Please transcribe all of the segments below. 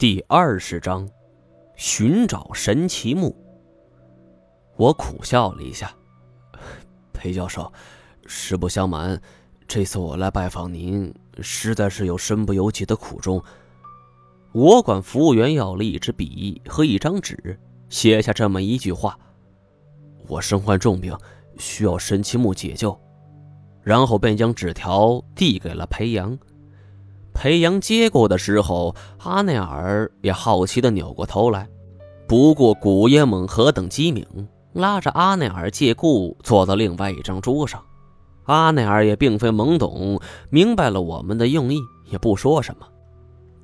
第二十章，寻找神奇木。我苦笑了一下，裴教授，实不相瞒，这次我来拜访您，实在是有身不由己的苦衷。我管服务员要了一支笔和一张纸，写下这么一句话：我身患重病，需要神奇木解救。然后便将纸条递给了裴阳。裴阳接过的时候，阿内尔也好奇地扭过头来。不过古耶猛何等机敏，拉着阿内尔借故坐到另外一张桌上。阿内尔也并非懵懂，明白了我们的用意，也不说什么。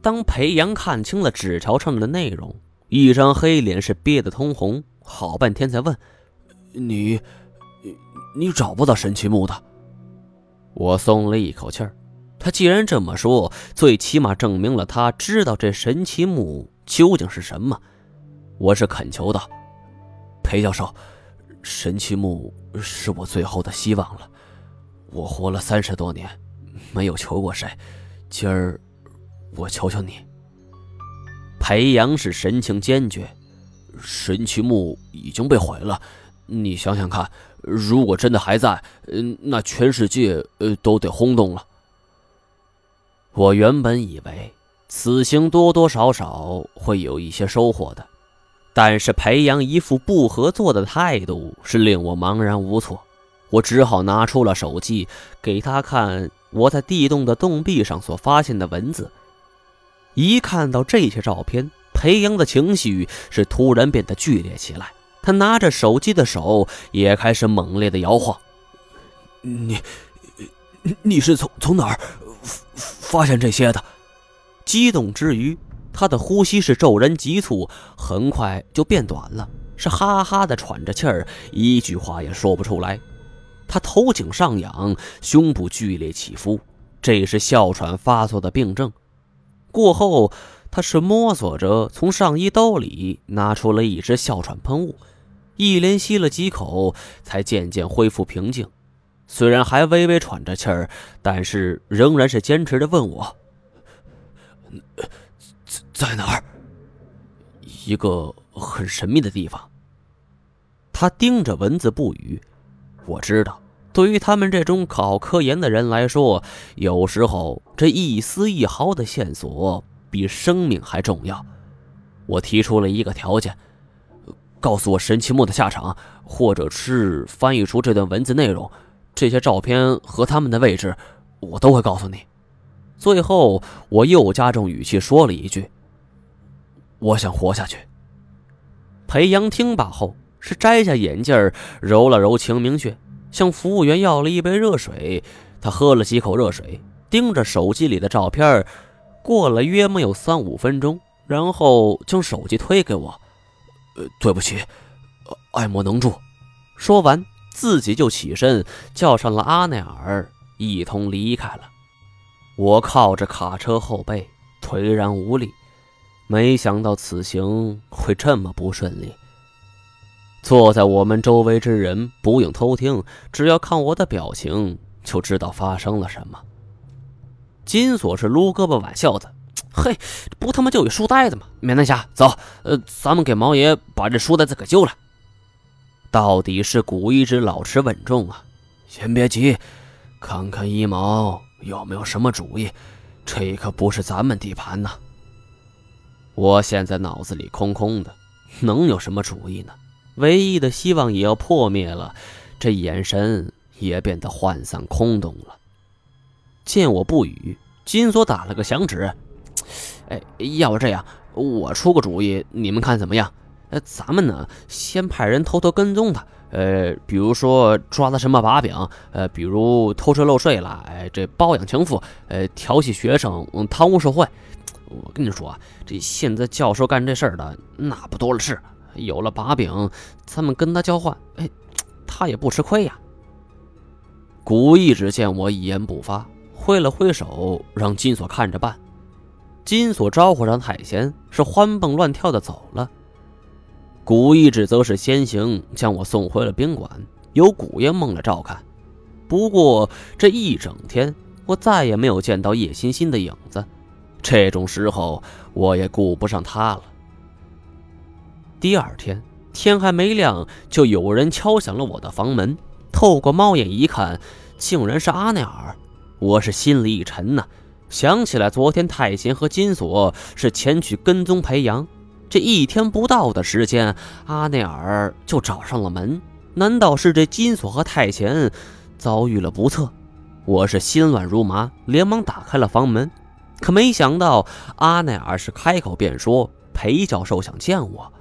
当裴阳看清了纸条上的内容，一张黑脸是憋得通红，好半天才问：“你，你找不到神奇木的？”我松了一口气儿。他既然这么说，最起码证明了他知道这神奇木究竟是什么。我是恳求道：“裴教授，神奇木是我最后的希望了。我活了三十多年，没有求过谁，今儿我求求你。”裴阳是神情坚决：“神奇木已经被毁了，你想想看，如果真的还在，嗯，那全世界呃都得轰动了。”我原本以为此行多多少少会有一些收获的，但是裴阳一副不合作的态度是令我茫然无措。我只好拿出了手机给他看我在地洞的洞壁上所发现的文字。一看到这些照片，裴阳的情绪是突然变得剧烈起来，他拿着手机的手也开始猛烈的摇晃。你，你是从从哪儿？发现这些的，激动之余，他的呼吸是骤然急促，很快就变短了，是哈哈的喘着气儿，一句话也说不出来。他头颈上仰，胸部剧烈起伏，这是哮喘发作的病症。过后，他是摸索着从上衣兜里拿出了一支哮喘喷雾，一连吸了几口，才渐渐恢复平静。虽然还微微喘着气儿，但是仍然是坚持的问我：“在在哪儿？一个很神秘的地方。”他盯着文字不语。我知道，对于他们这种搞科研的人来说，有时候这一丝一毫的线索比生命还重要。我提出了一个条件：告诉我神奇木的下场，或者是翻译出这段文字内容。这些照片和他们的位置，我都会告诉你。最后，我又加重语气说了一句：“我想活下去。”裴阳听罢后，是摘下眼镜，揉了揉晴明穴，向服务员要了一杯热水。他喝了几口热水，盯着手机里的照片，过了约莫有三五分钟，然后将手机推给我：“呃，对不起，爱莫能助。”说完。自己就起身叫上了阿内尔，一同离开了。我靠着卡车后背，颓然无力。没想到此行会这么不顺利。坐在我们周围之人不用偷听，只要看我的表情就知道发生了什么。金锁是撸胳膊挽袖子，嘿，不他妈就一书呆子吗？免南侠，走，呃，咱们给毛爷把这书呆子给揪了。到底是古一直老实稳重啊！先别急，看看一毛有没有什么主意。这可不是咱们地盘呐。我现在脑子里空空的，能有什么主意呢？唯一的希望也要破灭了，这眼神也变得涣散空洞了。见我不语，金锁打了个响指：“哎，要不这样，我出个主意，你们看怎么样？”呃，咱们呢，先派人偷偷跟踪他，呃，比如说抓他什么把柄，呃，比如偷税漏税了，哎，这包养情妇，呃，调戏学生，贪污受贿。我跟你说啊，这现在教授干这事儿的那不多了是，有了把柄，咱们跟他交换，哎，他也不吃亏呀。古一只见我一言不发，挥了挥手，让金锁看着办。金锁招呼上太贤，是欢蹦乱跳的走了。古一指则是先行将我送回了宾馆，由古烟梦来照看。不过这一整天，我再也没有见到叶欣欣的影子。这种时候我也顾不上他了。第二天天还没亮，就有人敲响了我的房门。透过猫眼一看，竟然是阿奈尔。我是心里一沉呐，想起来昨天太贤和金锁是前去跟踪裴阳，这一天不到的时间，阿内尔就找上了门。难道是这金锁和太贤遭遇了不测？我是心乱如麻，连忙打开了房门，可没想到阿内尔是开口便说：“裴教授想见我。”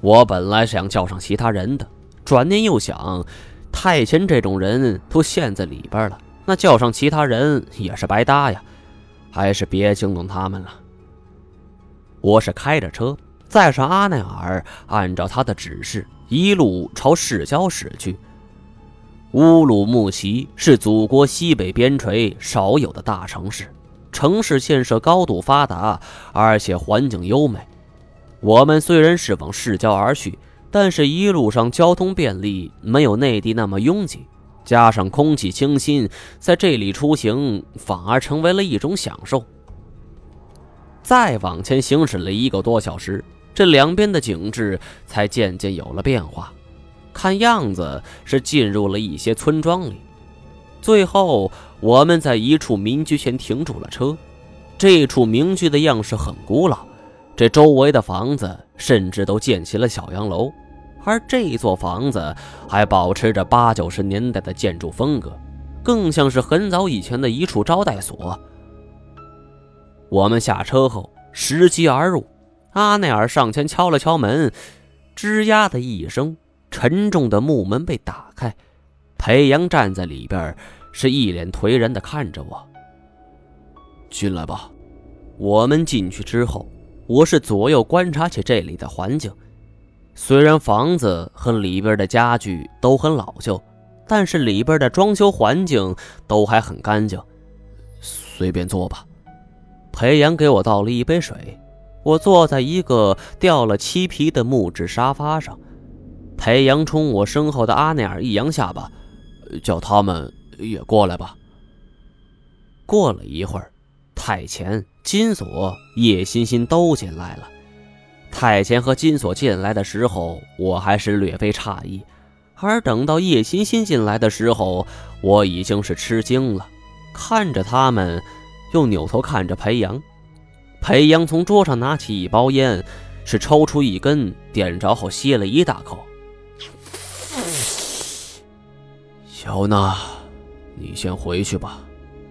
我本来想叫上其他人的，转念又想，太贤这种人都陷在里边了。那叫上其他人也是白搭呀，还是别惊动他们了。我是开着车载上阿奈尔，按照他的指示，一路朝市郊驶去。乌鲁木齐是祖国西北边陲少有的大城市，城市建设高度发达，而且环境优美。我们虽然是往市郊而去，但是一路上交通便利，没有内地那么拥挤。加上空气清新，在这里出行反而成为了一种享受。再往前行驶了一个多小时，这两边的景致才渐渐有了变化，看样子是进入了一些村庄里。最后，我们在一处民居前停住了车。这处民居的样式很古老，这周围的房子甚至都建起了小洋楼。而这座房子还保持着八九十年代的建筑风格，更像是很早以前的一处招待所。我们下车后拾级而入，阿内尔上前敲了敲门，吱呀的一声，沉重的木门被打开，裴阳站在里边，是一脸颓然的看着我。进来吧。我们进去之后，我是左右观察起这里的环境。虽然房子和里边的家具都很老旧，但是里边的装修环境都还很干净。随便坐吧。裴阳给我倒了一杯水，我坐在一个掉了漆皮的木质沙发上。裴阳冲我身后的阿内尔一扬下巴，叫他们也过来吧。过了一会儿，太前、金锁、叶欣欣都进来了。太前和金锁进来的时候，我还是略微诧异；而等到叶欣欣进来的时候，我已经是吃惊了。看着他们，又扭头看着裴阳。裴阳从桌上拿起一包烟，是抽出一根，点着后吸了一大口。小娜，你先回去吧，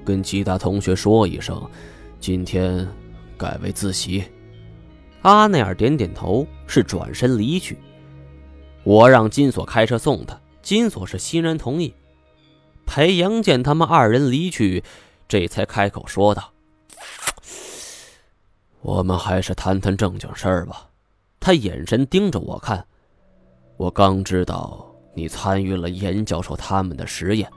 跟其他同学说一声，今天改为自习。阿内尔点点头，是转身离去。我让金锁开车送他，金锁是欣然同意。裴阳见他们二人离去，这才开口说道：“我们还是谈谈正经事儿吧。”他眼神盯着我看。我刚知道你参与了严教授他们的实验，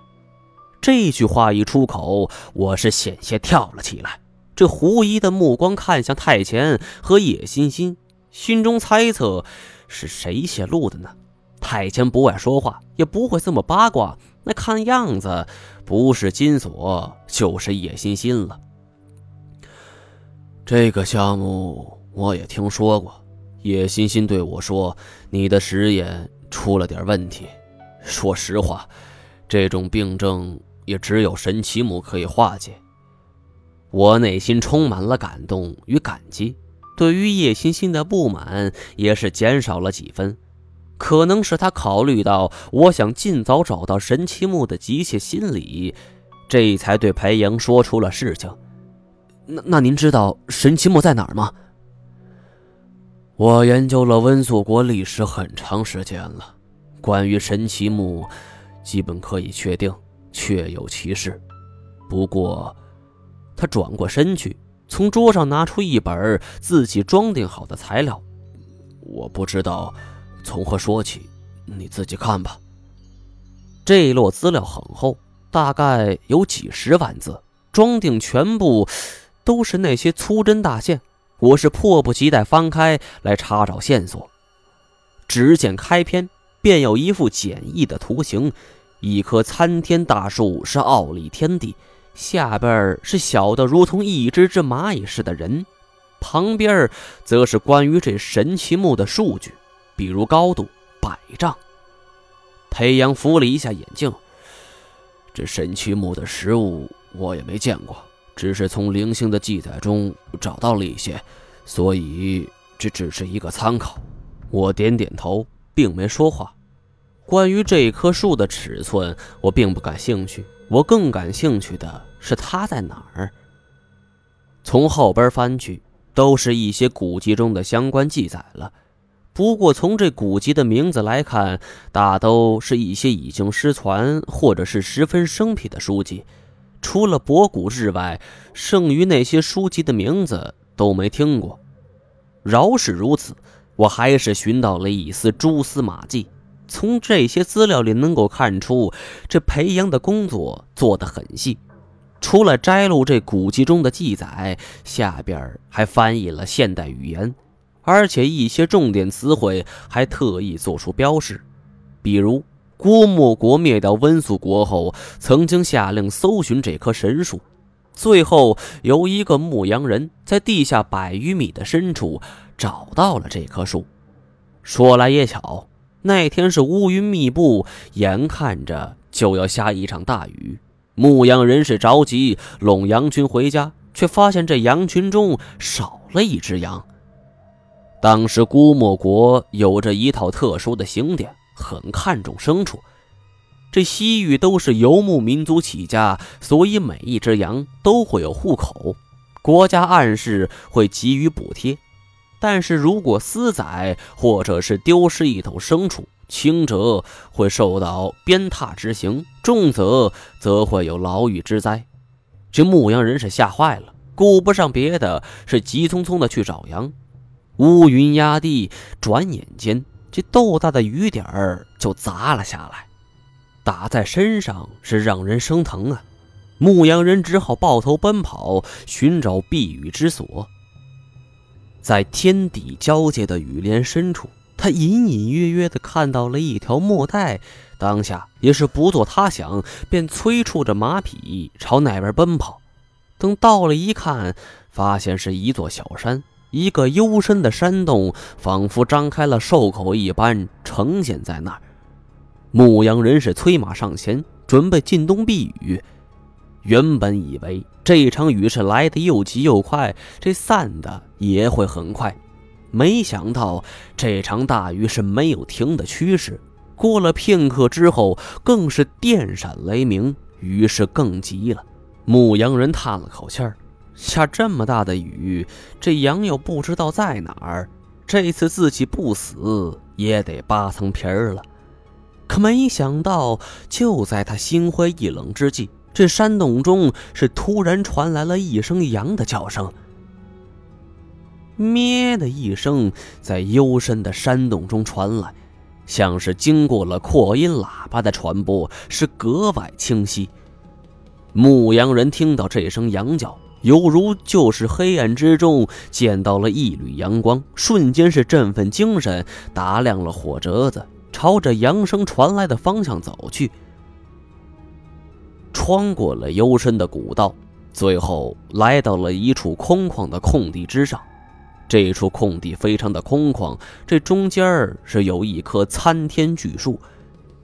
这句话一出口，我是险些跳了起来。这狐疑的目光看向太前和野欣欣，心中猜测是谁泄露的呢？太前不爱说话，也不会这么八卦。那看样子不是金锁，就是叶欣欣了。这个项目我也听说过，叶欣欣对我说，你的实验出了点问题。说实话，这种病症也只有神奇木可以化解。我内心充满了感动与感激，对于叶欣欣的不满也是减少了几分。可能是他考虑到我想尽早找到神奇木的急切心理，这才对裴阳说出了事情。那那您知道神奇木在哪儿吗？我研究了温宿国历史很长时间了，关于神奇木，基本可以确定确有其事。不过。他转过身去，从桌上拿出一本自己装订好的材料。我不知道从何说起，你自己看吧。这一摞资料很厚，大概有几十万字，装订全部都是那些粗针大线。我是迫不及待翻开来查找线索。只见开篇便有一幅简易的图形，一棵参天大树是傲立天地。下边是小的如同一只只蚂蚁似的人，旁边则是关于这神奇木的数据，比如高度百丈。裴阳扶了一下眼镜，这神奇木的实物我也没见过，只是从零星的记载中找到了一些，所以这只是一个参考。我点点头，并没说话。关于这棵树的尺寸，我并不感兴趣。我更感兴趣的是它在哪儿。从后边翻去，都是一些古籍中的相关记载了。不过从这古籍的名字来看，大都是一些已经失传或者是十分生僻的书籍。除了博古志外，剩余那些书籍的名字都没听过。饶是如此，我还是寻到了一丝蛛丝马迹。从这些资料里能够看出，这裴阳的工作做得很细。除了摘录这古籍中的记载，下边还翻译了现代语言，而且一些重点词汇还特意做出标示。比如，郭沫国灭掉温宿国后，曾经下令搜寻这棵神树，最后由一个牧羊人在地下百余米的深处找到了这棵树。说来也巧。那天是乌云密布，眼看着就要下一场大雨。牧羊人是着急拢羊群回家，却发现这羊群中少了一只羊。当时姑墨国有着一套特殊的刑典，很看重牲畜。这西域都是游牧民族起家，所以每一只羊都会有户口，国家暗示会给予补贴。但是如果私宰或者是丢失一头牲畜，轻则会受到鞭挞之刑，重则则会有牢狱之灾。这牧羊人是吓坏了，顾不上别的，是急匆匆的去找羊。乌云压地，转眼间这豆大的雨点儿就砸了下来，打在身上是让人生疼啊！牧羊人只好抱头奔跑，寻找避雨之所。在天地交界的雨帘深处，他隐隐约约地看到了一条墨带。当下也是不做他想，便催促着马匹朝那边奔跑。等到了一看，发现是一座小山，一个幽深的山洞，仿佛张开了兽口一般呈现在那儿。牧羊人是催马上前，准备进洞避雨。原本以为这场雨是来的又急又快，这散的也会很快，没想到这场大雨是没有停的趋势。过了片刻之后，更是电闪雷鸣，雨势更急了。牧羊人叹了口气儿：下这么大的雨，这羊又不知道在哪儿，这次自己不死也得扒层皮儿了。可没想到，就在他心灰意冷之际，这山洞中是突然传来了一声羊的叫声，咩的一声，在幽深的山洞中传来，像是经过了扩音喇叭的传播，是格外清晰。牧羊人听到这声羊叫，犹如就是黑暗之中见到了一缕阳光，瞬间是振奋精神，打亮了火折子，朝着扬声传来的方向走去。穿过了幽深的古道，最后来到了一处空旷的空地之上。这处空地非常的空旷，这中间是有一棵参天巨树，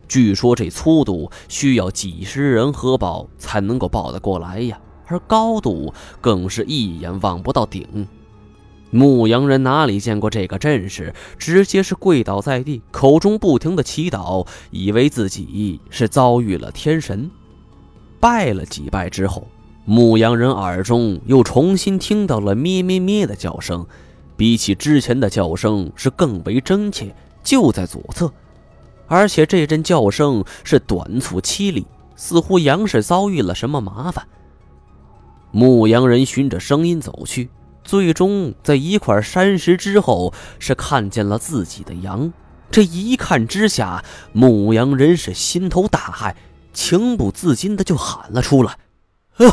据说这粗度需要几十人合抱才能够抱得过来呀，而高度更是一眼望不到顶。牧羊人哪里见过这个阵势，直接是跪倒在地，口中不停的祈祷，以为自己是遭遇了天神。拜了几拜之后，牧羊人耳中又重新听到了咩咩咩的叫声，比起之前的叫声是更为真切，就在左侧，而且这阵叫声是短促凄厉，似乎羊是遭遇了什么麻烦。牧羊人循着声音走去，最终在一块山石之后是看见了自己的羊。这一看之下，牧羊人是心头大骇。情不自禁的就喊了出来：“哎呦！”